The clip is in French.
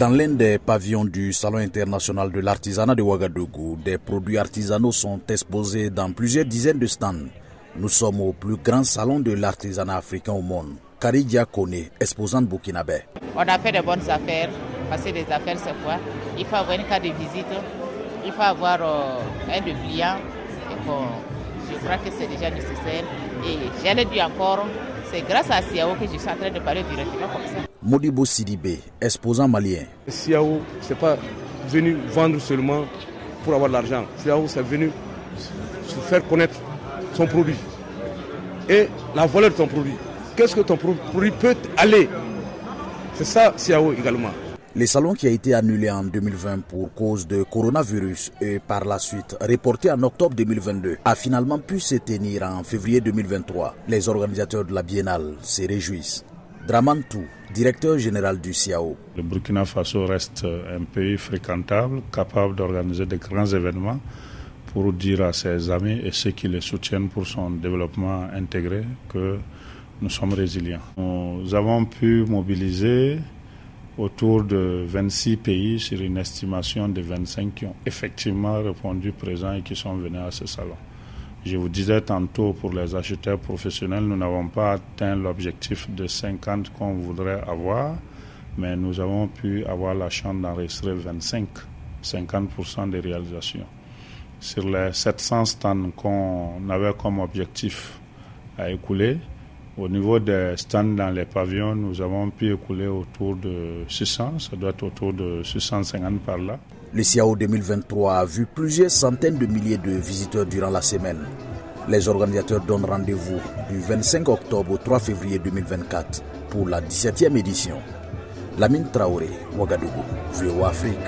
Dans l'un des pavillons du Salon international de l'artisanat de Ouagadougou, des produits artisanaux sont exposés dans plusieurs dizaines de stands. Nous sommes au plus grand salon de l'artisanat africain au monde. Karidia Kone, exposante burkinabé. On a fait de bonnes affaires, que les affaires c'est quoi? Il faut avoir une carte de visite, il faut avoir euh, un. Et bon, je crois que c'est déjà nécessaire. Et j'allais dire encore, c'est grâce à Siao que je suis en train de parler directement comme ça. Modibo Sidibé, exposant malien. Siao, c'est pas venu vendre seulement pour avoir de l'argent. Siao, c'est venu se faire connaître son produit et la valeur de ton produit. Qu'est-ce que ton produit peut aller? C'est ça, Siao également. Le salon qui a été annulé en 2020 pour cause de coronavirus et par la suite reporté en octobre 2022 a finalement pu se tenir en février 2023. Les organisateurs de la biennale se réjouissent. Dramantou, directeur général du CIAO. Le Burkina Faso reste un pays fréquentable, capable d'organiser de grands événements pour dire à ses amis et ceux qui le soutiennent pour son développement intégré que nous sommes résilients. Nous avons pu mobiliser autour de 26 pays sur une estimation de 25 qui ont effectivement répondu présents et qui sont venus à ce salon. Je vous disais tantôt, pour les acheteurs professionnels, nous n'avons pas atteint l'objectif de 50 qu'on voudrait avoir, mais nous avons pu avoir la chance d'enregistrer 25, 50% des réalisations. Sur les 700 stands qu'on avait comme objectif à écouler, au niveau des stands dans les pavillons, nous avons pu écouler autour de 600, ça doit être autour de 650 par là. Le CIAO 2023 a vu plusieurs centaines de milliers de visiteurs durant la semaine. Les organisateurs donnent rendez-vous du 25 octobre au 3 février 2024 pour la 17e édition. Lamine Traoré, Ouagadougou, VOA Afrique.